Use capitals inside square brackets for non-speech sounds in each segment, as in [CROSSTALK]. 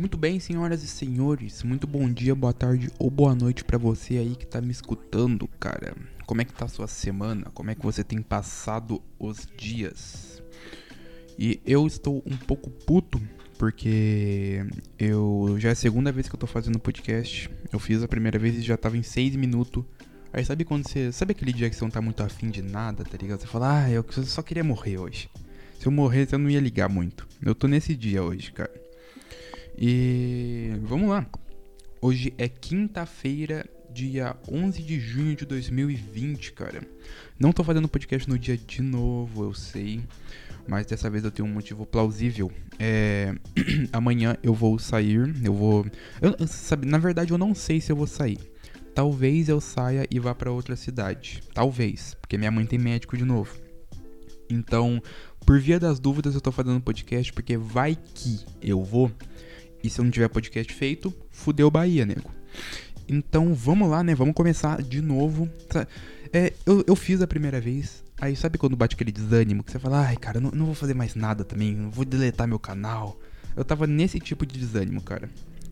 Muito bem, senhoras e senhores, muito bom dia, boa tarde ou boa noite para você aí que tá me escutando, cara. Como é que tá a sua semana? Como é que você tem passado os dias? E eu estou um pouco puto porque eu já é a segunda vez que eu tô fazendo podcast. Eu fiz a primeira vez e já tava em 6 minutos. Aí sabe quando você. Sabe aquele dia que você não tá muito afim de nada, tá ligado? Você fala, ah, eu só queria morrer hoje. Se eu morresse, eu não ia ligar muito. Eu tô nesse dia hoje, cara. E vamos lá. Hoje é quinta-feira, dia 11 de junho de 2020, cara. Não tô fazendo podcast no dia de novo, eu sei. Mas dessa vez eu tenho um motivo plausível. É... [CLEARS THROAT] Amanhã eu vou sair. Eu vou. Eu, sabe, na verdade, eu não sei se eu vou sair. Talvez eu saia e vá para outra cidade. Talvez. Porque minha mãe tem médico de novo. Então, por via das dúvidas, eu tô fazendo podcast porque vai que eu vou. E se eu não tiver podcast feito, fudeu Bahia, nego. Então vamos lá, né? Vamos começar de novo. É, eu, eu fiz a primeira vez. Aí sabe quando bate aquele desânimo que você fala, ai cara, não, não vou fazer mais nada também, não vou deletar meu canal. Eu tava nesse tipo de desânimo, cara.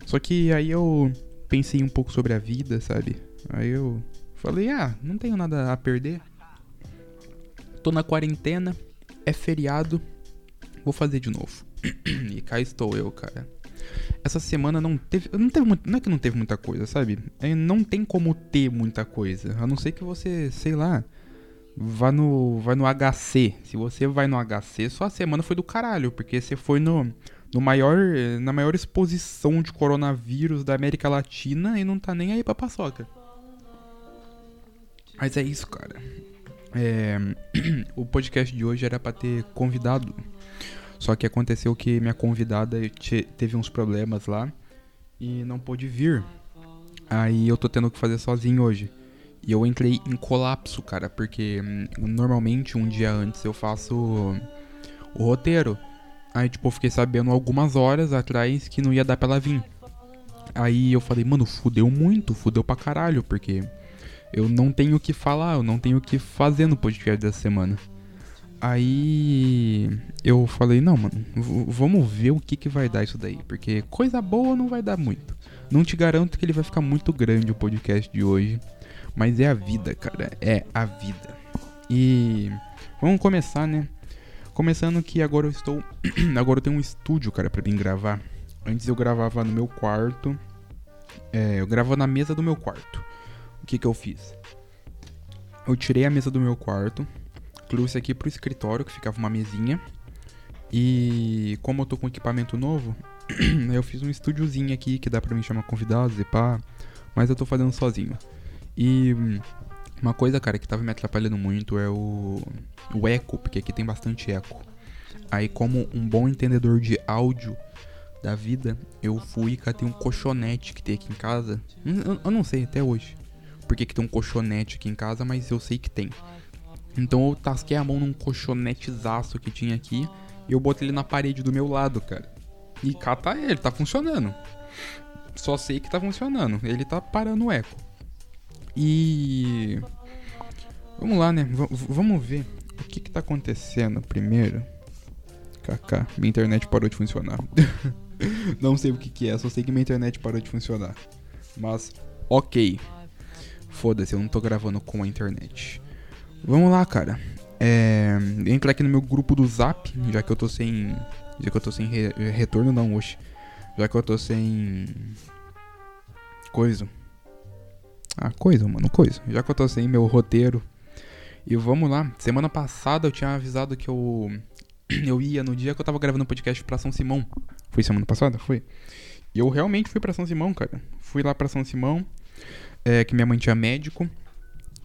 Só que aí eu pensei um pouco sobre a vida, sabe? Aí eu falei, ah, não tenho nada a perder. Tô na quarentena, é feriado, vou fazer de novo. [CLEARS THROAT] e cá estou eu, cara. Essa semana não teve. Não, teve não é que não teve muita coisa, sabe? É, não tem como ter muita coisa. A não ser que você, sei lá, vá no, vá no HC. Se você vai no HC, só a semana foi do caralho, porque você foi no, no maior, na maior exposição de coronavírus da América Latina e não tá nem aí pra paçoca. Mas é isso, cara. É, [CLEARS THROAT] o podcast de hoje era para ter convidado. Só que aconteceu que minha convidada teve uns problemas lá e não pôde vir. Aí eu tô tendo que fazer sozinho hoje. E eu entrei em colapso, cara, porque hum, normalmente um dia antes eu faço o roteiro. Aí, tipo, eu fiquei sabendo algumas horas atrás que não ia dar pra ela vir. Aí eu falei, mano, fudeu muito, fudeu pra caralho, porque eu não tenho o que falar, eu não tenho o que fazer no podcast dessa semana. Aí eu falei, não, mano, vamos ver o que, que vai dar isso daí. Porque coisa boa não vai dar muito. Não te garanto que ele vai ficar muito grande o podcast de hoje. Mas é a vida, cara. É a vida. E vamos começar, né? Começando que agora eu estou. [CLEARS THROAT] agora eu tenho um estúdio, cara, pra mim gravar. Antes eu gravava no meu quarto. É, eu gravava na mesa do meu quarto que, que eu fiz? Eu tirei a mesa do meu quarto, trouxe aqui pro escritório, que ficava uma mesinha. E como eu tô com equipamento novo, [CLEARS THROAT] eu fiz um estúdiozinho aqui que dá pra mim chamar convidados e pá. Mas eu tô fazendo sozinho. E uma coisa, cara, que tava me atrapalhando muito é o, o eco, porque aqui tem bastante eco. Aí, como um bom entendedor de áudio da vida, eu fui e catei um colchonete que tem aqui em casa. Eu, eu não sei até hoje porque que tem um colchonete aqui em casa, mas eu sei que tem. Então eu tasquei a mão num colchonetezaço que tinha aqui e eu botei ele na parede do meu lado, cara. E cá tá ele, tá funcionando. Só sei que tá funcionando. Ele tá parando o eco. E. Vamos lá, né? V vamos ver o que que tá acontecendo primeiro. KK, minha internet parou de funcionar. [LAUGHS] Não sei o que que é, só sei que minha internet parou de funcionar. Mas, ok. Foda-se, eu não tô gravando com a internet. Vamos lá, cara. É, entra aqui no meu grupo do Zap, já que eu tô sem. Já que eu tô sem re, retorno, não, hoje. Já que eu tô sem. Coisa. Ah, coisa, mano, coisa. Já que eu tô sem meu roteiro. E vamos lá. Semana passada eu tinha avisado que eu. [CLEARS THROAT] Eu ia no dia que eu tava gravando um podcast pra São Simão. Foi semana passada? Foi. E eu realmente fui pra São Simão, cara. Fui lá pra São Simão é, que minha mãe tinha médico.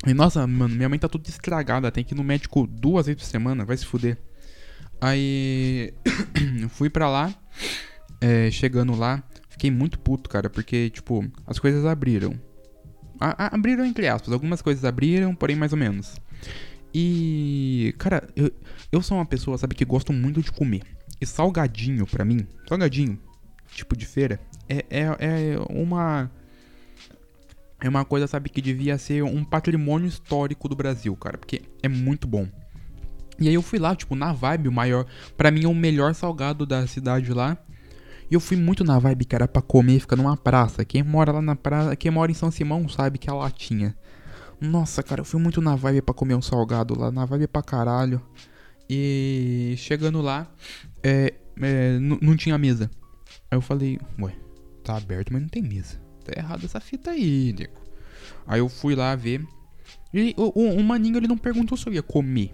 E nossa, mano, minha mãe tá tudo estragada, tem que ir no médico duas vezes por semana, vai se fuder. Aí [COUGHS] fui pra lá, é, chegando lá, fiquei muito puto, cara, porque, tipo, as coisas abriram. A, a, abriram entre aspas, algumas coisas abriram, porém mais ou menos. E, cara, eu, eu sou uma pessoa, sabe, que gosto muito de comer. E salgadinho, pra mim, salgadinho, tipo de feira, é, é, é uma é uma coisa, sabe, que devia ser um patrimônio histórico do Brasil, cara, porque é muito bom. E aí eu fui lá, tipo, na vibe, o maior, para mim é o melhor salgado da cidade lá. E eu fui muito na vibe, cara, pra comer, fica numa praça. Quem mora lá na praça, quem mora em São Simão sabe que é a latinha. Nossa, cara, eu fui muito na vibe pra comer um salgado lá, na vibe pra caralho. E chegando lá, é, é, não tinha mesa. Aí eu falei, ué, tá aberto, mas não tem mesa. Tá errado essa fita aí, nego. Aí eu fui lá ver. E o, o, o maninho ele não perguntou se eu ia comer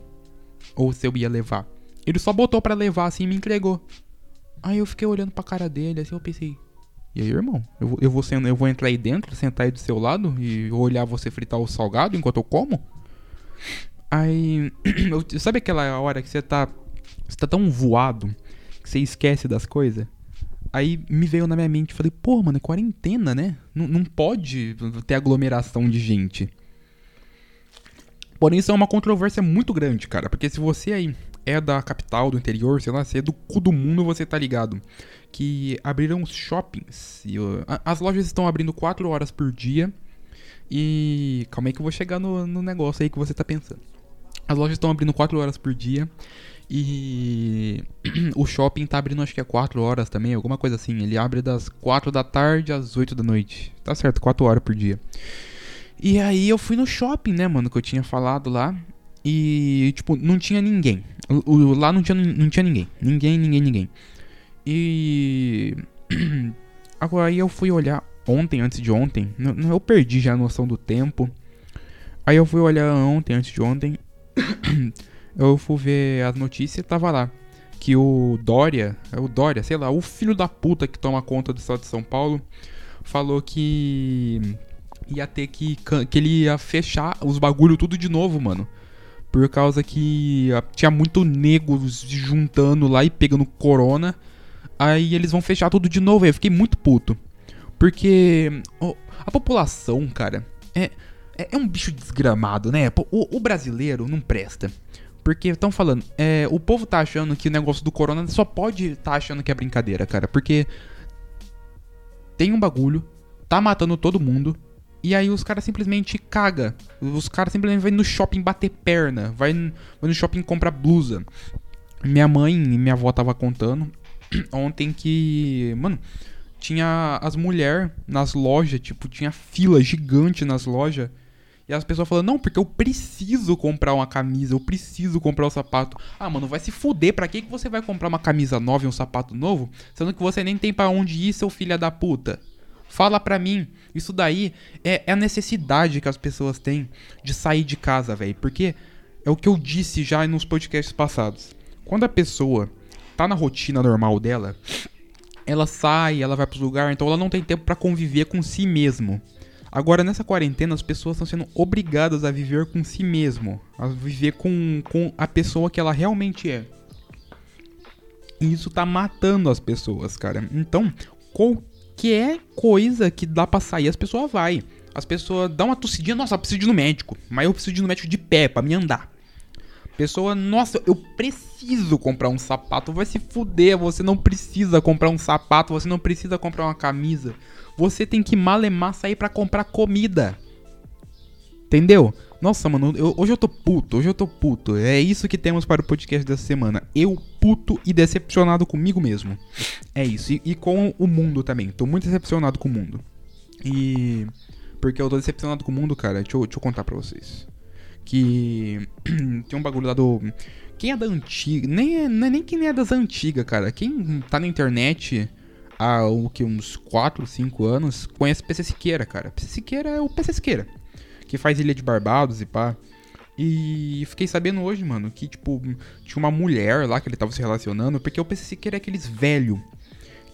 ou se eu ia levar. Ele só botou para levar assim e me entregou. Aí eu fiquei olhando pra cara dele, assim eu pensei. E aí, irmão? Eu, eu, vou, eu vou entrar aí dentro, sentar aí do seu lado e olhar você fritar o salgado enquanto eu como? Aí. [CLEARS THROAT] Sabe aquela hora que você tá. Você tá tão voado que você esquece das coisas? Aí me veio na minha mente, falei, pô, mano, é quarentena, né? N não pode ter aglomeração de gente. Porém, isso é uma controvérsia muito grande, cara. Porque se você aí é da capital, do interior, sei lá, se é do cu do mundo, você tá ligado. Que abriram os shoppings. E, uh, as lojas estão abrindo 4 horas por dia. E. Calma aí que eu vou chegar no, no negócio aí que você tá pensando. As lojas estão abrindo 4 horas por dia. E [CLEARS THROAT] o shopping tá abrindo acho que é 4 horas também, alguma coisa assim. Ele abre das 4 da tarde às 8 da noite. Tá certo, 4 horas por dia. E aí eu fui no shopping, né, mano, que eu tinha falado lá. E, tipo, não tinha ninguém. Lá não tinha, não tinha ninguém. Ninguém, ninguém, ninguém. E. [CLEARS THROAT] Agora aí eu fui olhar ontem, antes de ontem. Eu perdi já a noção do tempo. Aí eu fui olhar ontem, antes de ontem. [CLEARS THROAT] eu fui ver as notícias tava lá. Que o Dória, é o Dória, sei lá, o filho da puta que toma conta do estado de São Paulo, falou que ia ter que. que ele ia fechar os bagulho tudo de novo, mano. Por causa que ah, tinha muito nego se juntando lá e pegando corona. Aí eles vão fechar tudo de novo. Aí eu fiquei muito puto. Porque oh, a população, cara, é, é, é, um bicho desgramado, né? O, o brasileiro não presta. Porque estão falando, é, o povo tá achando que o negócio do corona só pode tá achando que é brincadeira, cara. Porque tem um bagulho, tá matando todo mundo, e aí os caras simplesmente caga. Os caras simplesmente vão no shopping bater perna. Vai, vai no shopping comprar blusa. Minha mãe e minha avó tava contando [CLEARS THROAT] ontem que. Mano, tinha as mulheres nas lojas, tipo, tinha fila gigante nas lojas. E as pessoas falando, não, porque eu preciso comprar uma camisa, eu preciso comprar um sapato. Ah, mano, vai se fuder, pra que, que você vai comprar uma camisa nova e um sapato novo? Sendo que você nem tem para onde ir, seu filho da puta. Fala pra mim. Isso daí é, é a necessidade que as pessoas têm de sair de casa, velho. Porque é o que eu disse já nos podcasts passados. Quando a pessoa tá na rotina normal dela, ela sai, ela vai pros lugares, então ela não tem tempo para conviver com si mesmo. Agora, nessa quarentena, as pessoas estão sendo obrigadas a viver com si mesmo. A viver com, com a pessoa que ela realmente é. E isso tá matando as pessoas, cara. Então, qual, qualquer coisa que dá pra sair, as pessoas vai. As pessoas dão uma tossidinha, nossa, eu preciso ir no médico. Mas eu preciso ir no médico de pé, pra me andar. Pessoa, nossa, eu preciso comprar um sapato. Vai se fuder, você não precisa comprar um sapato, você não precisa comprar uma camisa. Você tem que malemar sair para comprar comida. Entendeu? Nossa, mano, eu, hoje eu tô puto, hoje eu tô puto. É isso que temos para o podcast dessa semana. Eu puto e decepcionado comigo mesmo. É isso. E, e, com o mundo também. Tô muito decepcionado com o mundo. E. Porque eu tô decepcionado com o mundo, cara. Deixa eu, deixa eu contar pra vocês. Que. [CLEARS THROAT] tem um bagulho lá do. Quem é da antiga. Nem é, é nem quem é das antigas, cara. Quem tá na internet há o que, uns 4, 5 anos, conhece PC Siqueira, cara. PC Siqueira é o PC Siqueira que faz Ilha de Barbados e pá. E fiquei sabendo hoje, mano, que, tipo, tinha uma mulher lá que ele tava se relacionando, porque eu pensei que era aqueles velho,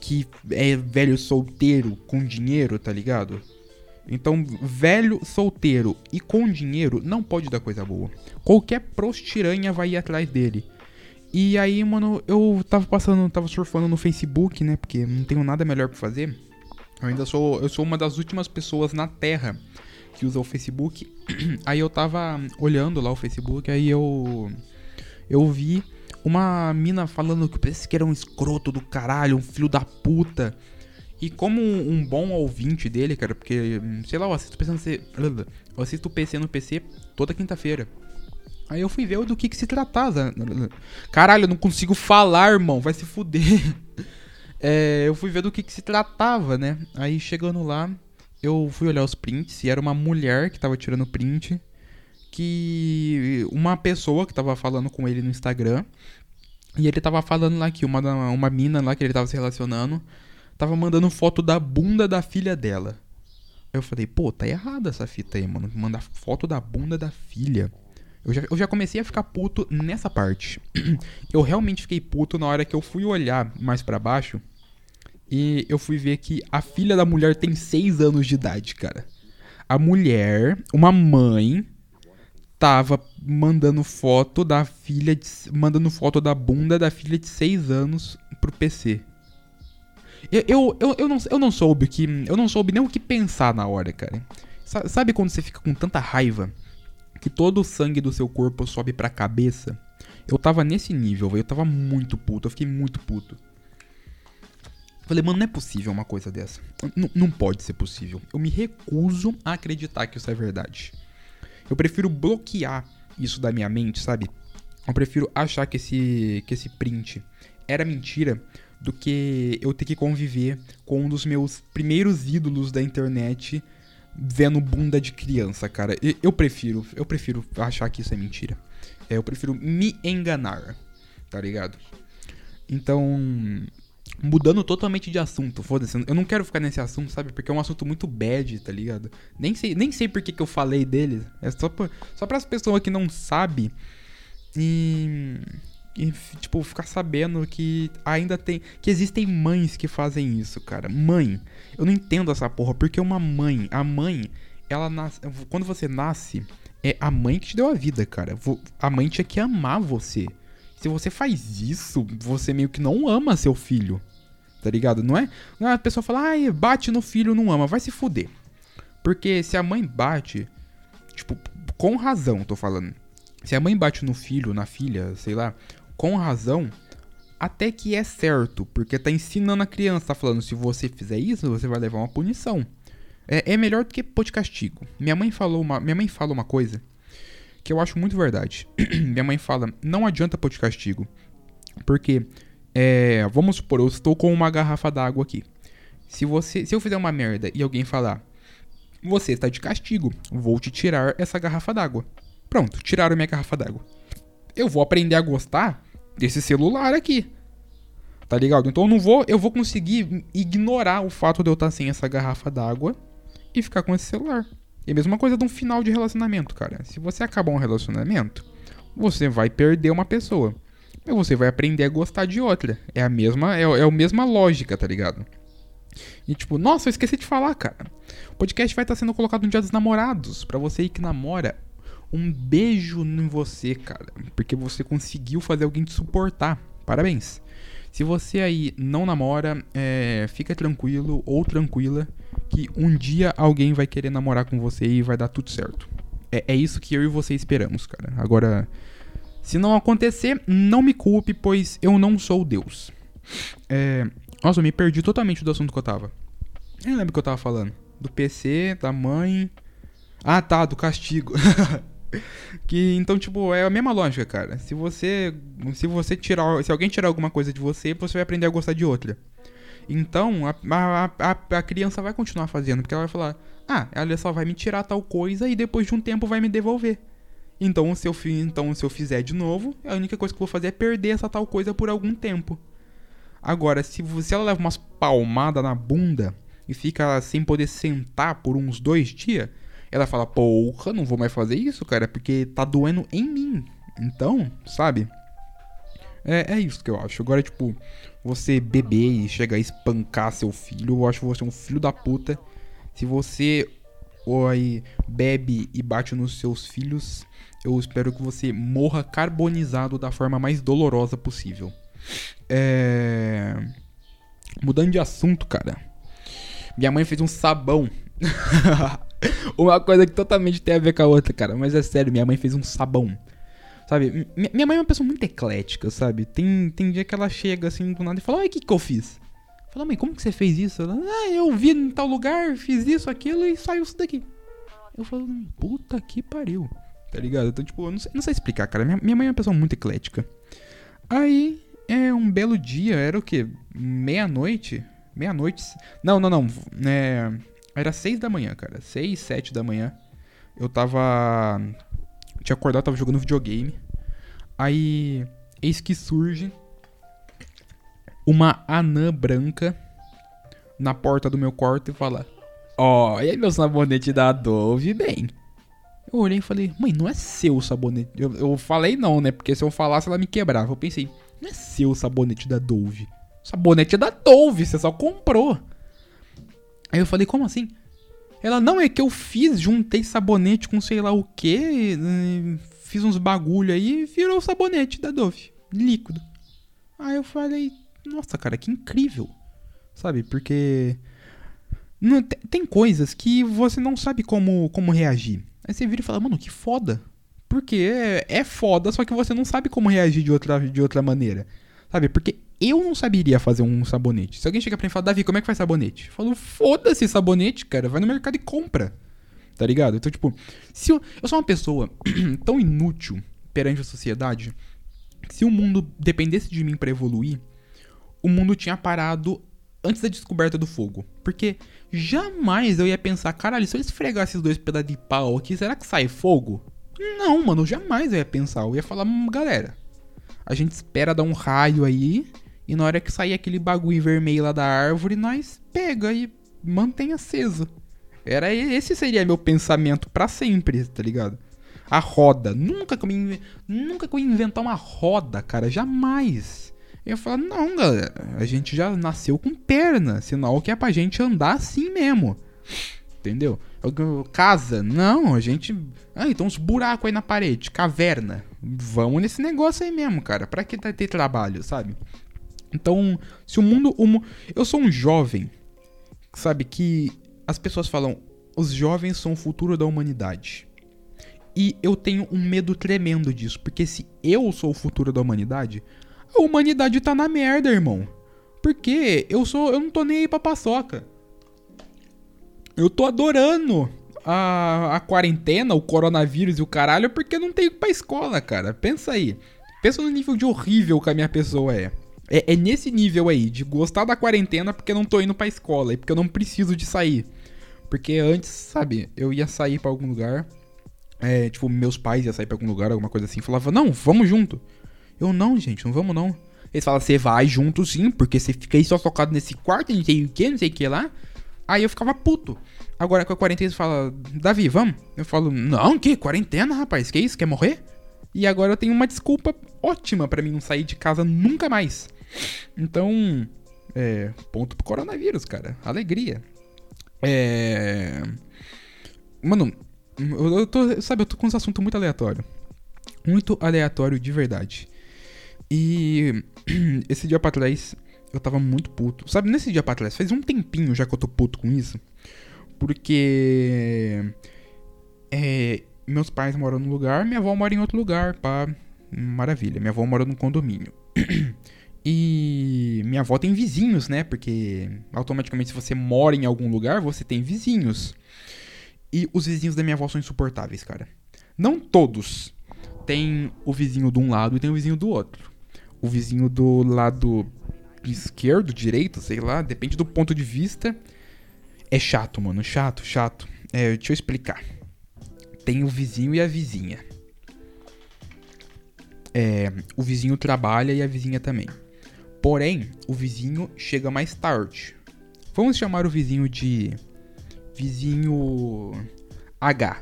que é velho solteiro com dinheiro, tá ligado? Então, velho solteiro e com dinheiro não pode dar coisa boa. Qualquer prostiranha vai ir atrás dele. E aí, mano, eu tava passando, tava surfando no Facebook, né? Porque não tenho nada melhor pra fazer. Eu ainda sou, eu sou uma das últimas pessoas na Terra que usa o Facebook. [CLEARS THROAT] Aí eu tava olhando lá o Facebook, aí eu eu vi uma mina falando que esse que era um escroto do caralho, um filho da puta. E como um bom ouvinte dele, cara, porque, sei lá, eu assisto PC no PC, eu assisto PC no PC toda quinta-feira. Aí eu fui ver do que que se tratava. Caralho, eu não consigo falar, irmão, vai se fuder. [LAUGHS] É, eu fui ver do que, que se tratava, né? Aí chegando lá, eu fui olhar os prints e era uma mulher que tava tirando print. Que uma pessoa que tava falando com ele no Instagram. E ele tava falando lá que uma, uma mina lá que ele tava se relacionando tava mandando foto da bunda da filha dela. Aí eu falei, pô, tá errada essa fita aí, mano. Mandar foto da bunda da filha. Eu já, eu já comecei a ficar puto nessa parte. [CLEARS THROAT] eu realmente fiquei puto na hora que eu fui olhar mais para baixo. E eu fui ver que a filha da mulher tem 6 anos de idade, cara. A mulher, uma mãe, tava mandando foto da filha de, mandando foto da bunda da filha de 6 anos pro PC. Eu, eu, eu, eu, não, eu não soube que eu não soube nem o que pensar na hora, cara. Sabe quando você fica com tanta raiva que todo o sangue do seu corpo sobe pra cabeça. Eu tava nesse nível, velho. Eu tava muito puto. Eu fiquei muito puto. Falei, mano, não é possível uma coisa dessa. N não pode ser possível. Eu me recuso a acreditar que isso é verdade. Eu prefiro bloquear isso da minha mente, sabe? Eu prefiro achar que esse, que esse print era mentira do que eu ter que conviver com um dos meus primeiros ídolos da internet vendo bunda de criança, cara. Eu prefiro, eu prefiro achar que isso é mentira. É, eu prefiro me enganar, tá ligado? Então, mudando totalmente de assunto, foda-se. Eu não quero ficar nesse assunto, sabe? Porque é um assunto muito bad, tá ligado? Nem sei, nem sei por que, que eu falei dele. É só, pra, só as pessoas que não sabem. E tipo, ficar sabendo que ainda tem. Que existem mães que fazem isso, cara. Mãe. Eu não entendo essa porra, porque uma mãe. A mãe, ela nasce. Quando você nasce, é a mãe que te deu a vida, cara. A mãe tinha que amar você. Se você faz isso, você meio que não ama seu filho. Tá ligado? Não é? Não é a pessoa fala, ai, bate no filho, não ama. Vai se fuder. Porque se a mãe bate, tipo, com razão, tô falando. Se a mãe bate no filho, na filha, sei lá, com razão, até que é certo, porque tá ensinando a criança, tá falando, se você fizer isso, você vai levar uma punição. É, é melhor do que pôr de castigo. Minha mãe falou uma, minha mãe fala uma coisa que eu acho muito verdade. [CLEARS THROAT] minha mãe fala, não adianta pôr de castigo, porque é, vamos supor, eu estou com uma garrafa d'água aqui. Se você, se eu fizer uma merda e alguém falar, você está de castigo, vou te tirar essa garrafa d'água. Pronto, tiraram minha garrafa d'água. Eu vou aprender a gostar desse celular aqui. Tá ligado? Então eu não vou, eu vou conseguir ignorar o fato de eu estar sem essa garrafa d'água e ficar com esse celular. E a mesma coisa de um final de relacionamento, cara. Se você acabar um relacionamento, você vai perder uma pessoa. Mas você vai aprender a gostar de outra. É a mesma, é, é a mesma lógica, tá ligado? E tipo, nossa, eu esqueci de falar, cara. O podcast vai estar sendo colocado no Dia dos Namorados. para você que namora um beijo em você, cara, porque você conseguiu fazer alguém te suportar. Parabéns. Se você aí não namora, é, fica tranquilo ou tranquila que um dia alguém vai querer namorar com você e vai dar tudo certo. É, é isso que eu e você esperamos, cara. Agora, se não acontecer, não me culpe, pois eu não sou Deus. É, nossa, eu me perdi totalmente do assunto que eu tava. Eu lembro o que eu tava falando. Do PC, da mãe. Ah, tá, do castigo. [LAUGHS] [LAUGHS] que então tipo é a mesma lógica, cara. Se você se você tirar, se alguém tirar alguma coisa de você, você vai aprender a gostar de outra. Então a, a, a, a criança vai continuar fazendo porque ela vai falar: "Ah, ela só vai me tirar tal coisa e depois de um tempo vai me devolver". Então se eu então se eu fizer de novo, a única coisa que eu vou fazer é perder essa tal coisa por algum tempo. Agora, se, se ela leva umas palmadas na bunda e fica sem poder sentar por uns dois dias, ela fala, porra, não vou mais fazer isso, cara, porque tá doendo em mim. Então, sabe? É, é isso que eu acho. Agora, tipo, você beber e chegar a espancar seu filho, eu acho você um filho da puta. Se você ou aí bebe e bate nos seus filhos, eu espero que você morra carbonizado da forma mais dolorosa possível. É... Mudando de assunto, cara. Minha mãe fez um sabão. [LAUGHS] [LAUGHS] Uma coisa que totalmente tem a ver com a outra, cara. Mas é sério, minha mãe fez um sabão. Sabe? Minha mãe é uma pessoa muito eclética, sabe? Tem, tem dia que ela chega assim do nada e fala: Ai, o que, que eu fiz? Fala, mãe, como que você fez isso? Ela, ah, eu vi em tal lugar, fiz isso, aquilo e saiu isso daqui. Eu falo, puta que pariu. Tá ligado? Então, tipo, eu não sei, não sei explicar, cara. Minha, minha mãe é uma pessoa muito eclética. Aí, É um belo dia, era o quê? Meia-noite? Meia-noite. Não, não, não. É, era seis da manhã, cara. Seis, sete da manhã. Eu tava. Tinha acordado, tava jogando videogame. Aí. Eis que surge. Uma anã branca na porta do meu quarto e fala: Ó, oh, e aí meu sabonete da Dove, bem. Eu olhei e falei, mãe, não é seu o sabonete. Eu, eu falei não, né? Porque se eu falasse ela me quebrava. Eu pensei, não é seu o sabonete da Dove. Sabonete é da Dove, você só comprou. Aí eu falei, como assim? Ela, não, é que eu fiz, juntei sabonete com sei lá o que, fiz uns bagulho aí e virou sabonete da Dove, líquido. Aí eu falei, nossa, cara, que incrível. Sabe, porque não, tem coisas que você não sabe como, como reagir. Aí você vira e fala, mano, que foda. Porque é, é foda, só que você não sabe como reagir de outra, de outra maneira. Sabe? Porque eu não saberia fazer um sabonete. Se alguém chega pra mim e fala, Davi, como é que faz sabonete? Eu falo, foda-se sabonete, cara. Vai no mercado e compra. Tá ligado? Então, tipo, se eu, eu sou uma pessoa [CLEARS THROAT] tão inútil perante a sociedade, se o mundo dependesse de mim para evoluir, o mundo tinha parado antes da descoberta do fogo. Porque jamais eu ia pensar, caralho, se eu esfregar esses dois pedaços de pau aqui, será que sai fogo? Não, mano, jamais eu ia pensar. Eu ia falar, hum, galera, a gente espera dar um raio aí. E na hora que sair aquele bagulho vermelho lá da árvore, nós pega e mantém aceso. Era esse seria meu pensamento para sempre, tá ligado? A roda. Nunca que eu me, nunca que eu ia inventar uma roda, cara, jamais. Eu falar, não, galera, a gente já nasceu com perna, sinal que é pra gente andar assim mesmo. Entendeu? Casa, não, a gente. Ah, então uns buracos aí na parede, caverna. Vamos nesse negócio aí mesmo, cara. Pra que ter trabalho, sabe? Então, se o mundo. Eu sou um jovem, sabe? Que as pessoas falam, os jovens são o futuro da humanidade. E eu tenho um medo tremendo disso, porque se eu sou o futuro da humanidade, a humanidade tá na merda, irmão. Porque eu sou. Eu não tô nem aí pra paçoca. Eu tô adorando a, a quarentena, o coronavírus e o caralho, porque não tenho pra escola, cara. Pensa aí. Pensa no nível de horrível que a minha pessoa é. É, é nesse nível aí, de gostar da quarentena porque eu não tô indo pra escola e porque eu não preciso de sair. Porque antes, sabe, eu ia sair para algum lugar. É, tipo, meus pais iam sair pra algum lugar, alguma coisa assim. Falava, não, vamos junto. Eu, não, gente, não vamos não. Eles falam, você vai junto sim, porque você fica aí só tocado nesse quarto, não sei o que, não sei o que lá. Aí eu ficava puto. Agora com a quarentena você fala, Davi, vamos? Eu falo, não, que? Quarentena, rapaz, que isso? Quer morrer? E agora eu tenho uma desculpa ótima para mim não sair de casa nunca mais. Então, é, ponto pro coronavírus, cara. Alegria. É. Mano, eu, eu tô, sabe, eu tô com um assunto muito aleatório. Muito aleatório de verdade. E [CLEARS THROAT] esse dia pra trás eu tava muito puto. Sabe, nesse dia pra trás, faz um tempinho já que eu tô puto com isso. Porque. É, meus pais moram num lugar, minha avó mora em outro lugar, pá. Maravilha. Minha avó mora num condomínio. e minha avó tem vizinhos, né? Porque automaticamente, se você mora em algum lugar, você tem vizinhos. E os vizinhos da minha avó são insuportáveis, cara. Não todos. Tem o vizinho de um lado e tem o vizinho do outro. O vizinho do lado esquerdo, direito, sei lá, depende do ponto de vista. É chato, mano, chato, chato. É, deixa eu explicar. Tem o vizinho e a vizinha. É, o vizinho trabalha e a vizinha também. Porém, o vizinho chega mais tarde. Vamos chamar o vizinho de vizinho H.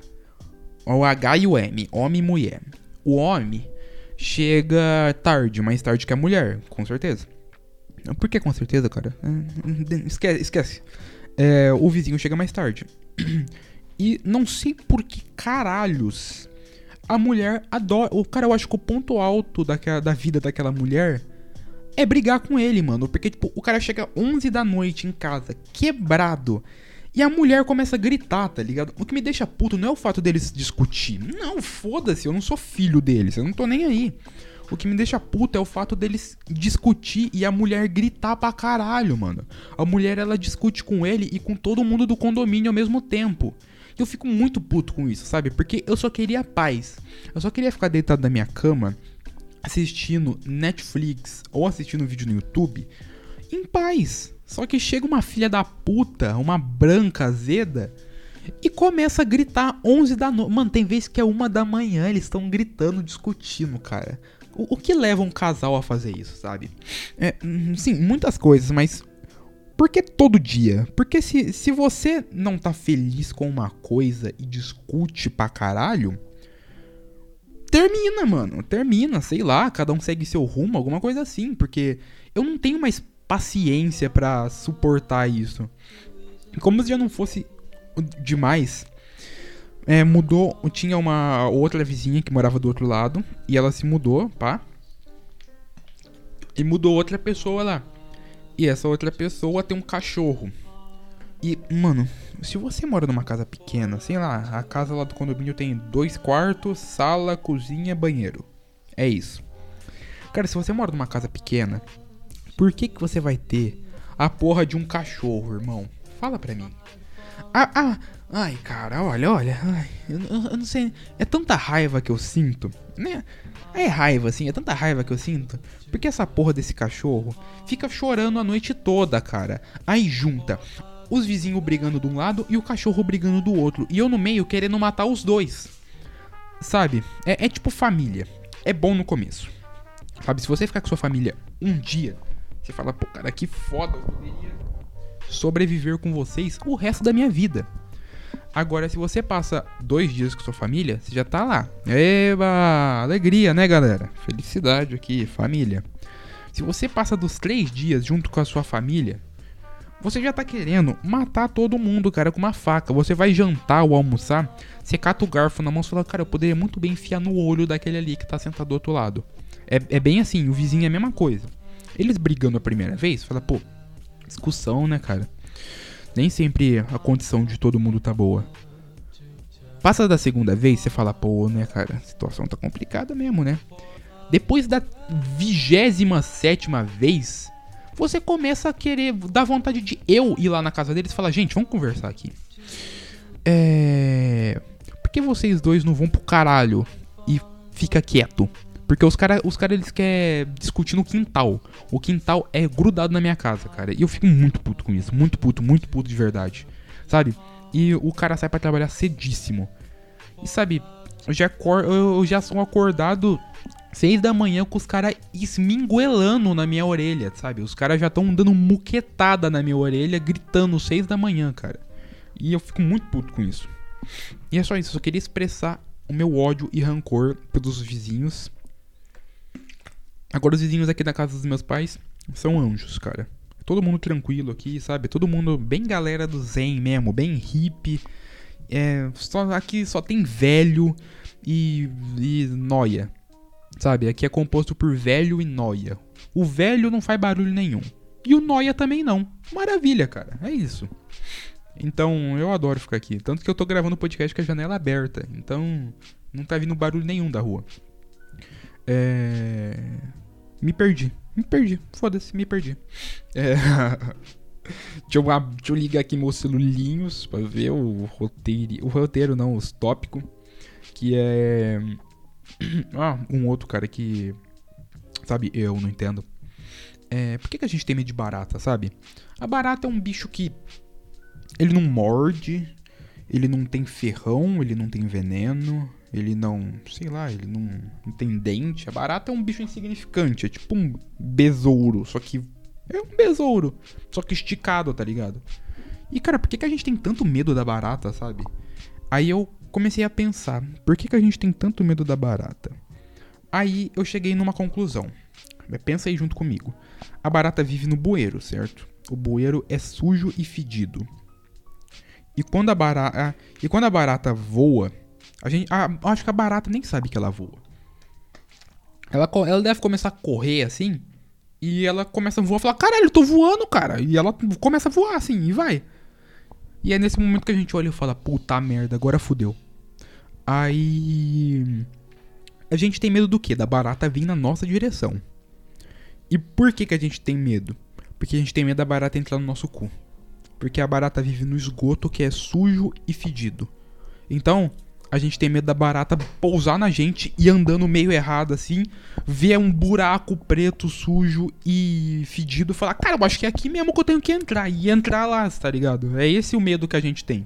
O H e o M, homem e mulher. O homem chega tarde, mais tarde que a mulher, com certeza. Por que com certeza, cara? É, esquece. esquece. É, o vizinho chega mais tarde. [CLEARS THROAT] E não sei por que caralhos a mulher adora. O cara, eu acho que o ponto alto daquela, da vida daquela mulher é brigar com ele, mano. Porque, tipo, o cara chega 11 da noite em casa, quebrado. E a mulher começa a gritar, tá ligado? O que me deixa puto não é o fato deles discutir. Não, foda-se, eu não sou filho deles, eu não tô nem aí. O que me deixa puto é o fato deles discutir e a mulher gritar pra caralho, mano. A mulher ela discute com ele e com todo mundo do condomínio ao mesmo tempo. E eu fico muito puto com isso, sabe? Porque eu só queria paz. Eu só queria ficar deitado na minha cama, assistindo Netflix ou assistindo vídeo no YouTube em paz. Só que chega uma filha da puta, uma branca azeda, e começa a gritar 11 da noite. Mano, tem vezes que é uma da manhã, eles estão gritando, discutindo, cara. O, o, que leva um casal a fazer isso, sabe? É, hum, sim, muitas coisas, mas por que todo dia? Porque se, se você não tá feliz com uma coisa e discute pra caralho, termina, mano. Termina, sei lá, cada um segue seu rumo, alguma coisa assim. Porque eu não tenho mais paciência para suportar isso. Como se já não fosse demais, é, mudou. Tinha uma outra vizinha que morava do outro lado. E ela se mudou, pá. E mudou outra pessoa lá. E essa outra pessoa tem um cachorro. E, mano, se você mora numa casa pequena, sei lá, a casa lá do condomínio tem dois quartos, sala, cozinha, banheiro. É isso. Cara, se você mora numa casa pequena, por que que você vai ter a porra de um cachorro, irmão? Fala pra mim. Ah, ah, ai, cara, olha, olha. Ai, eu, eu, não sei. É tanta raiva que eu sinto, né? É raiva, assim, é tanta raiva que eu sinto. Porque essa porra desse cachorro fica chorando a noite toda, cara. Aí junta os vizinhos brigando de um lado e o cachorro brigando do outro. E eu no meio querendo matar os dois. Sabe? É, é tipo família. É bom no começo. Sabe? Se você ficar com sua família um dia, você fala, pô, cara, que foda, eu poderia sobreviver com vocês o resto da minha vida. Agora, se você passa dois dias com sua família, você já tá lá. Eba! Alegria, né, galera? Felicidade aqui, família. Se você passa dos três dias junto com a sua família, você já tá querendo matar todo mundo, cara, com uma faca. Você vai jantar ou almoçar, você cata o garfo na mão e fala, cara, eu poderia muito bem enfiar no olho daquele ali que tá sentado do outro lado. É, é bem assim, o vizinho é a mesma coisa. Eles brigando a primeira vez, fala, pô, discussão, né, cara? Nem sempre a condição de todo mundo tá boa. Passa da segunda vez, você fala, pô, né, cara, a situação tá complicada mesmo, né? Depois da vigésima sétima vez, você começa a querer, dar vontade de eu ir lá na casa deles e falar, gente, vamos conversar aqui. É. Por que vocês dois não vão pro caralho e fica quieto? Porque os caras os cara, eles querem discutir no quintal. O quintal é grudado na minha casa, cara. E eu fico muito puto com isso. Muito puto, muito puto de verdade. Sabe? E o cara sai para trabalhar cedíssimo. E sabe, eu já, eu já sou acordado seis da manhã com os caras esminguelando na minha orelha, sabe? Os caras já estão dando muquetada na minha orelha, gritando seis da manhã, cara. E eu fico muito puto com isso. E é só isso, eu só queria expressar o meu ódio e rancor pelos vizinhos Agora os vizinhos aqui da casa dos meus pais são anjos, cara. Todo mundo tranquilo aqui, sabe? Todo mundo bem galera do zen mesmo, bem hippie. É, só, aqui só tem velho e, e noia. Sabe? Aqui é composto por velho e noia. O velho não faz barulho nenhum. E o noia também não. Maravilha, cara. É isso. Então, eu adoro ficar aqui. Tanto que eu tô gravando o podcast com a janela aberta. Então, não tá vindo barulho nenhum da rua. É. Me perdi. Me perdi. Foda-se, me perdi. É... [LAUGHS] deixa, eu, deixa eu ligar aqui meus celulinhos pra ver o roteiro. O roteiro não, os tópicos. Que é. [CLEARS THROAT] Ah, um outro cara que. Sabe, eu não entendo. É, por que, que a gente tem medo de barata, sabe? A barata é um bicho que. Ele não morde. Ele não tem ferrão, ele não tem veneno ele não, sei lá, ele não, não tem dente. A barata é um bicho insignificante, é tipo um besouro, só que é um besouro, só que esticado, tá ligado? E cara, por que, que a gente tem tanto medo da barata, sabe? Aí eu comecei a pensar, por que, que a gente tem tanto medo da barata? Aí eu cheguei numa conclusão. Pensa aí junto comigo. A barata vive no bueiro, certo? O bueiro é sujo e fedido. E quando a barata, e quando a barata voa, a gente, a, acho que a barata nem sabe que ela voa. Ela, ela deve começar a correr assim. E ela começa a voar e fala: Caralho, eu tô voando, cara. E ela começa a voar assim e vai. E é nesse momento que a gente olha e fala: Puta merda, agora fudeu. Aí. A gente tem medo do quê? Da barata vir na nossa direção. E por que, que a gente tem medo? Porque a gente tem medo da barata entrar no nosso cu. Porque a barata vive no esgoto que é sujo e fedido. Então, a gente tem medo da barata pousar na gente e andando meio errado assim, ver um buraco preto, sujo e fedido, falar, cara, eu acho que é aqui mesmo que eu tenho que entrar e entrar lá, tá ligado? É esse o medo que a gente tem.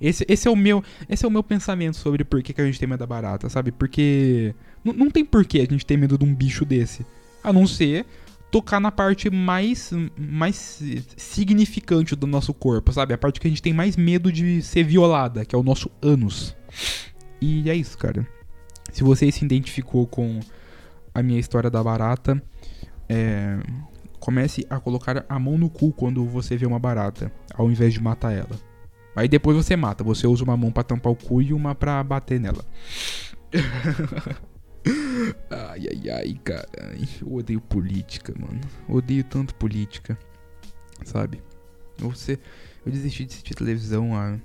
Esse, esse é o meu esse é o meu pensamento sobre por que, que a gente tem medo da barata, sabe? Porque não tem porquê a gente ter medo de um bicho desse. A não ser tocar na parte mais, mais significante do nosso corpo, sabe? A parte que a gente tem mais medo de ser violada, que é o nosso ânus. E é isso, cara. Se você se identificou com a minha história da barata, é, comece a colocar a mão no cu quando você vê uma barata, ao invés de matar ela. Aí depois você mata, você usa uma mão para tampar o cu e uma para bater nela. [LAUGHS] Ai, ai, ai, cara. Eu odeio política, mano. Eu odeio tanto política. Sabe? Você, eu desisti de assistir televisão há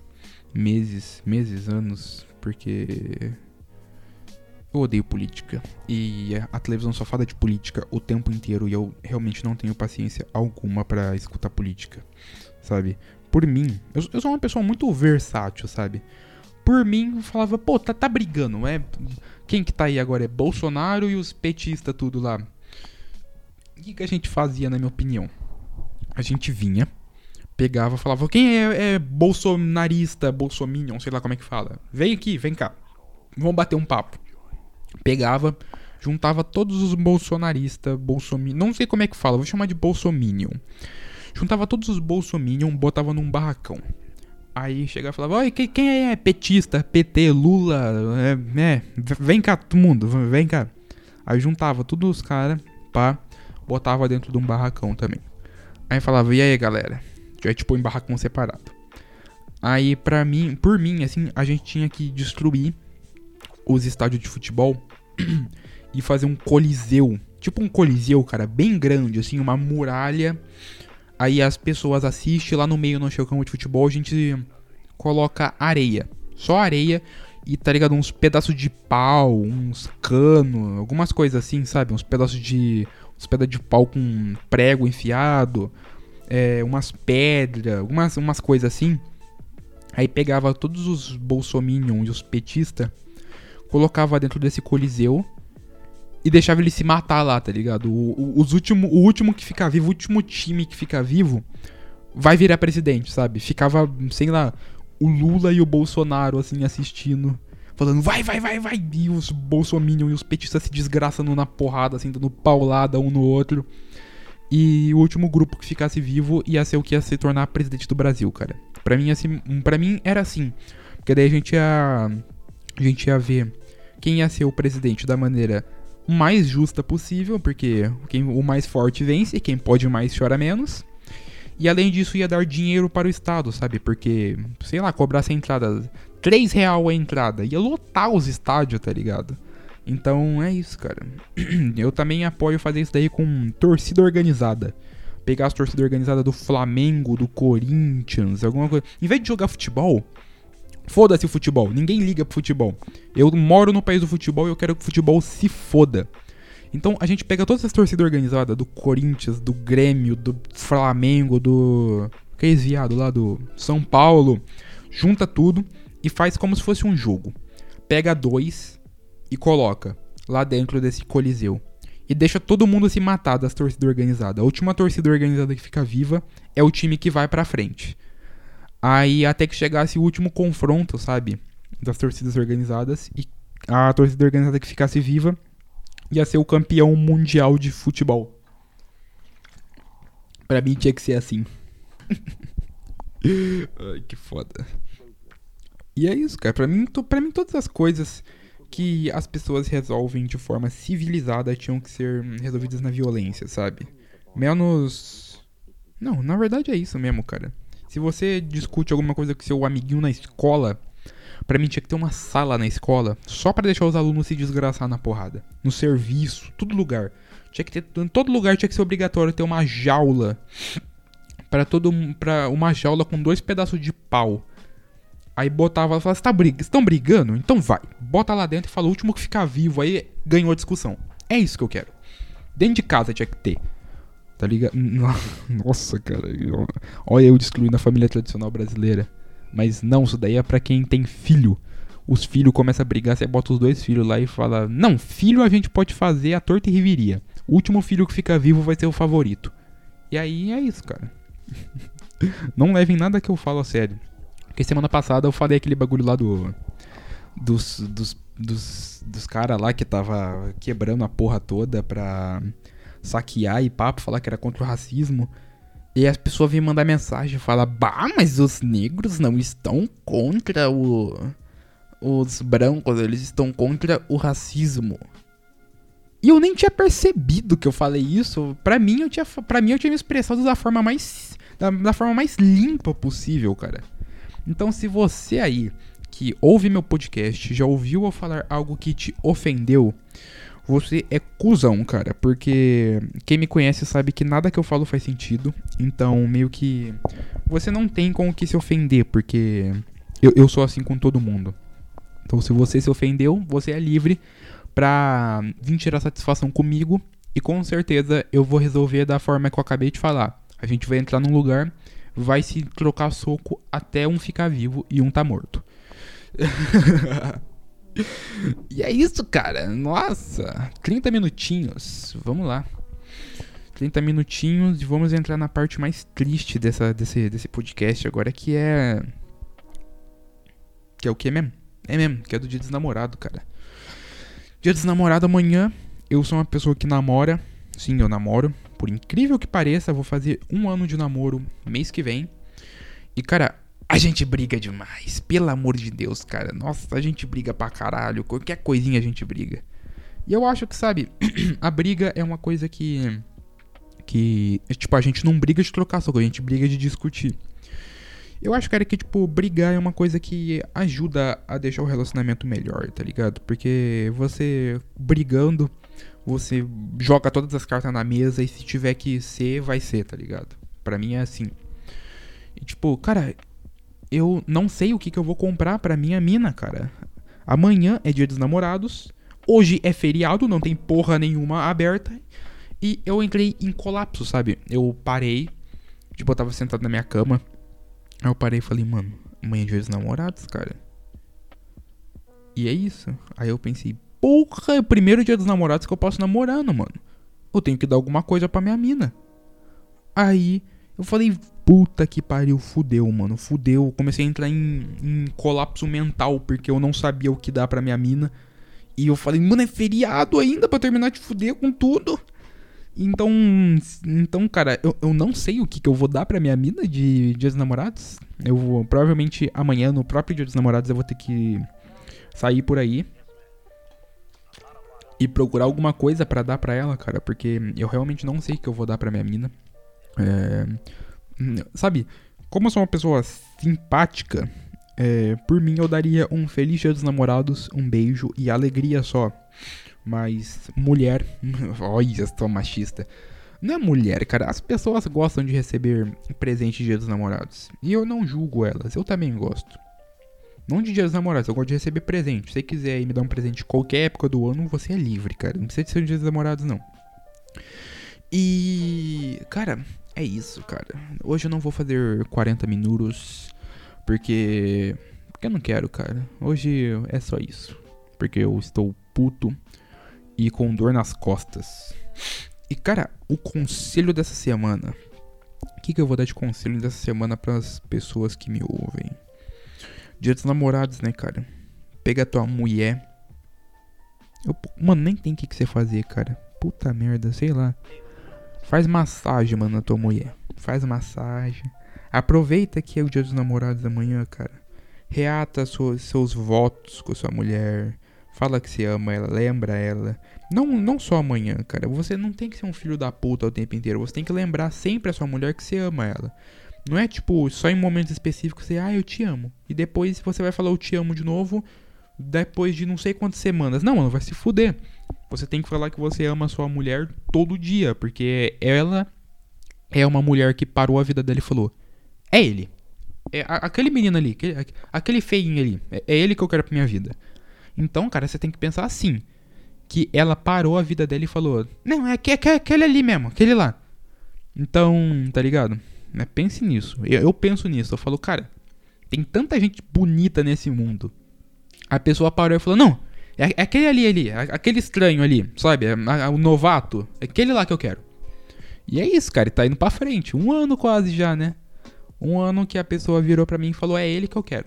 meses, meses, anos, porque eu odeio política. E a televisão só fala de política o tempo inteiro e eu realmente não tenho paciência alguma para escutar política, sabe? Por mim, eu, eu, sou uma pessoa muito versátil, sabe? Por mim, eu falava, pô, tá, tá brigando, é quem que tá aí agora é Bolsonaro e os petistas tudo lá. O que, que a gente fazia, na minha opinião? A gente vinha, pegava, falava, quem é, é bolsonarista, bolsominion, sei lá como é que fala. Vem aqui, vem cá. Vamos bater um papo. Pegava, juntava todos os bolsonaristas, bolsominion, não sei como é que fala, vou chamar de bolsominion. Juntava todos os bolsominion, botava num barracão. Aí chegava e falava, oi, quem, quem é petista, PT, Lula, é, é, vem cá todo mundo, vem cá. Aí juntava todos os caras, pá, botava dentro de um barracão também. Aí falava, e aí galera? Já tipo em barracão separado. Aí pra mim, por mim, assim, a gente tinha que destruir os estádios de futebol [CLEARS THROAT] e fazer um coliseu. Tipo um coliseu, cara, bem grande, assim, uma muralha Aí as pessoas assistem, lá no meio no show de futebol a gente coloca areia. Só areia e tá ligado? Uns pedaços de pau, uns cano, algumas coisas assim, sabe? Uns pedaços de. Uns pedaços de pau com prego enfiado, é, umas pedras, algumas umas coisas assim. Aí pegava todos os bolsominions e os petistas, colocava dentro desse coliseu e deixava ele se matar lá, tá ligado? O, o, os último, o último que fica vivo, o último time que fica vivo, vai virar presidente, sabe? Ficava, sei lá, o Lula e o Bolsonaro, assim, assistindo, falando, vai, vai, vai, vai, e os bolsominion e os petistas se desgraçando na porrada, assim, dando paulada um no outro. E o último grupo que ficasse vivo ia ser o que ia se tornar presidente do Brasil, cara. Pra mim, assim, pra mim era assim. Porque daí a gente ia. A gente ia ver quem ia ser o presidente da maneira mais justa possível, porque quem, o mais forte vence, quem pode mais chora menos. E além disso, ia dar dinheiro para o Estado, sabe? Porque, sei lá, cobrasse a entrada. 3 real a entrada. Ia lotar os estádios, tá ligado? Então é isso, cara. [CLEARS THROAT] Eu também apoio fazer isso daí com torcida organizada. Pegar as torcidas organizadas do Flamengo, do Corinthians, alguma coisa. Em vez de jogar futebol, Foda-se o futebol, ninguém liga pro futebol. Eu moro no país do futebol e eu quero que o futebol se foda. Então a gente pega todas as torcidas organizadas do Corinthians, do Grêmio, do Flamengo, do. Que é viado lá do São Paulo. Junta tudo e faz como se fosse um jogo. Pega dois e coloca lá dentro desse coliseu. E deixa todo mundo se matar das torcidas organizadas. A última torcida organizada que fica viva é o time que vai pra frente. Aí até que chegasse o último confronto, sabe? Das torcidas organizadas. E a torcida organizada que ficasse viva ia ser o campeão mundial de futebol. Pra mim tinha que ser assim. [LAUGHS] Ai, que foda. E é isso, cara. Pra mim, pra mim, todas as coisas que as pessoas resolvem de forma civilizada tinham que ser resolvidas na violência, sabe? Menos. Não, na verdade é isso mesmo, cara. Se você discute alguma coisa com seu amiguinho na escola, para mim tinha que ter uma sala na escola só para deixar os alunos se desgraçar na porrada. No serviço, todo lugar. Tinha que ter, em todo lugar tinha que ser obrigatório ter uma jaula para todo para uma jaula com dois pedaços de pau. Aí botava, falava, você tá brig estão brigando? Então vai. Bota lá dentro e fala o último que ficar vivo aí ganhou a discussão. É isso que eu quero. Dentro de casa tinha que ter. Tá ligado? [LAUGHS] Nossa, cara. Olha eu destruindo a família tradicional brasileira. Mas não, isso daí é pra quem tem filho. os filhos começam a brigar, você bota os dois filhos lá e fala: Não, filho a gente pode fazer a torta e riveria. O último filho que fica vivo vai ser o favorito. E aí é isso, cara. [LAUGHS] Não levem nada que eu falo a sério. Porque semana passada eu falei aquele bagulho lá do. Dos. Dos, dos, dos caras lá que tava quebrando a porra toda pra saquear e papo, falar que era contra o racismo. E as pessoas vêm mandar mensagem e falam: Bah, mas os negros não estão contra o. Os brancos, eles estão contra o racismo. E eu nem tinha percebido que eu falei isso. Pra mim, eu tinha, pra mim, eu tinha me expressado da forma mais. Da, da forma mais limpa possível, cara. Então, se você aí que ouve meu podcast já ouviu eu falar algo que te ofendeu, você é cuzão, cara. Porque quem me conhece sabe que nada que eu falo faz sentido. Então, meio que. Você não tem com o que se ofender, porque eu, eu sou assim com todo mundo. Então, se você se ofendeu, você é livre pra vir tirar satisfação comigo. E com certeza eu vou resolver da forma que eu acabei de falar. A gente vai entrar num lugar, vai se trocar soco até um ficar vivo e um tá morto. [LAUGHS] e é isso, cara. Nossa, 30 minutinhos. Vamos lá. 30 minutinhos e vamos entrar na parte mais triste dessa, desse, desse podcast agora, que é. Que é o que mesmo? É mesmo, que é do dia dos namorados, cara. Dia dos namorados amanhã. Eu sou uma pessoa que namora. Sim, eu namoro. Por incrível que pareça, vou fazer um ano de namoro mês que vem. E, cara, a gente briga demais. Pelo amor de Deus, cara. Nossa, a gente briga pra caralho. Qualquer coisinha a gente briga. E eu acho que, sabe, [CLEARS THROAT] a briga é uma coisa que. Que. Tipo, a gente não briga de trocar soco, a gente briga de discutir. Eu acho, cara, que, tipo, brigar é uma coisa que ajuda a deixar o relacionamento melhor, tá ligado? Porque você brigando, você joga todas as cartas na mesa e se tiver que ser, vai ser, tá ligado? Pra mim é assim. E, tipo, cara, eu não sei o que, que eu vou comprar pra minha mina, cara. Amanhã é dia dos namorados. Hoje é feriado, não tem porra nenhuma aberta. E eu entrei em colapso, sabe? Eu parei. Tipo, eu tava sentado na minha cama. Aí eu parei e falei, mano, amanhã é dia dos namorados, cara. E é isso. Aí eu pensei, porra, é o primeiro dia dos namorados que eu posso namorando, mano. Eu tenho que dar alguma coisa pra minha mina. Aí eu falei, puta que pariu, fudeu, mano, fudeu. Comecei a entrar em, em colapso mental, porque eu não sabia o que dar pra minha mina. E eu falei, mano, é feriado ainda pra terminar de fuder com tudo. Então, então cara, eu, eu não sei o que, que eu vou dar pra minha mina de Dia dos Namorados. Eu vou, provavelmente amanhã, no próprio Dia dos Namorados, eu vou ter que sair por aí e procurar alguma coisa para dar para ela, cara, porque eu realmente não sei o que eu vou dar para minha mina. É, sabe, como eu sou uma pessoa simpática, é, por mim eu daria um feliz dia dos namorados, um beijo e alegria só. Mas mulher, [LAUGHS] olha, sou machista. Não é mulher, cara. As pessoas gostam de receber presente de dia dos namorados. E eu não julgo elas, eu também gosto. Não de dia dos namorados, eu gosto de receber presente. Se você quiser me dar um presente qualquer época do ano, você é livre, cara. Não precisa de ser um dia dos namorados, não. E. Cara, é isso, cara. Hoje eu não vou fazer 40 minutos. Porque. Porque eu não quero, cara. Hoje é só isso. Porque eu estou puto e com dor nas costas. E, cara, o conselho dessa semana. O que, que eu vou dar de conselho dessa semana para as pessoas que me ouvem? Dia dos namorados, né, cara? Pega tua mulher. Eu, mano, nem tem o que, que você fazer, cara. Puta merda, sei lá. Faz massagem, mano, na tua mulher. Faz massagem. Aproveita que é o dia dos namorados amanhã, cara. Reata seus, seus votos com sua mulher. Fala que você ama ela, lembra ela. Não, não só amanhã, cara. Você não tem que ser um filho da puta o tempo inteiro. Você tem que lembrar sempre a sua mulher que você ama ela. Não é tipo, só em momentos específicos você, ah, eu te amo. E depois você vai falar eu te amo de novo depois de não sei quantas semanas. Não, mano, vai se fuder. Você tem que falar que você ama a sua mulher todo dia, porque ela é uma mulher que parou a vida dela e falou: É ele. É aquele menino ali, aquele, aquele feinho ali. É, é ele que eu quero pra minha vida. Então, cara, você tem que pensar assim: que ela parou a vida dela e falou: Não, é, é, é aquele ali mesmo, aquele lá. Então, tá ligado? Mas pense nisso. Eu, eu penso nisso. Eu falo, cara, tem tanta gente bonita nesse mundo A pessoa parou e falou: Não, é, é aquele ali, ali, é aquele estranho ali, sabe? É, é, o novato, é aquele lá que eu quero. E é isso, cara, tá indo pra frente. Um ano quase já, né? Um ano que a pessoa virou pra mim e falou: É ele que eu quero.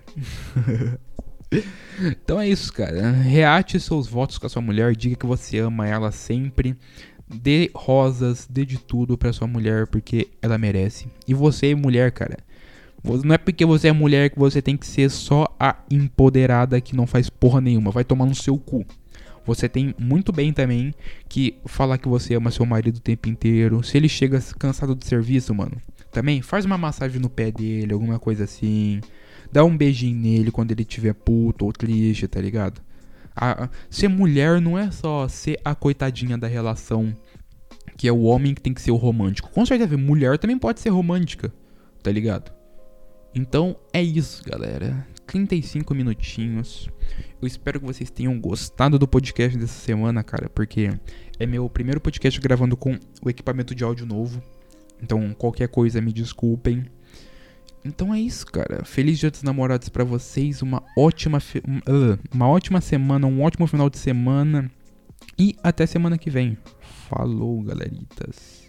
[LAUGHS] então é isso, cara. Reate seus votos com a sua mulher, diga que você ama ela sempre. Dê rosas, dê de tudo pra sua mulher, porque ela merece. E você, mulher, cara. Não é porque você é mulher que você tem que ser só a empoderada que não faz porra nenhuma. Vai tomar no seu cu. Você tem muito bem também que falar que você ama seu marido o tempo inteiro. Se ele chega cansado do serviço, mano, também faz uma massagem no pé dele, alguma coisa assim. Dá um beijinho nele quando ele estiver puto ou triste, tá ligado? A, ser mulher não é só ser a coitadinha da relação, que é o homem que tem que ser o romântico. Com certeza, mulher também pode ser romântica, tá ligado? Então é isso, galera. 35 minutinhos. Eu espero que vocês tenham gostado do podcast dessa semana, cara, porque é meu primeiro podcast gravando com o equipamento de áudio novo. Então, qualquer coisa, me desculpem. Então é isso, cara. Feliz Dia dos Namorados para vocês. Uma ótima, uma ótima semana, um ótimo final de semana. E até semana que vem. Falou, galeritas.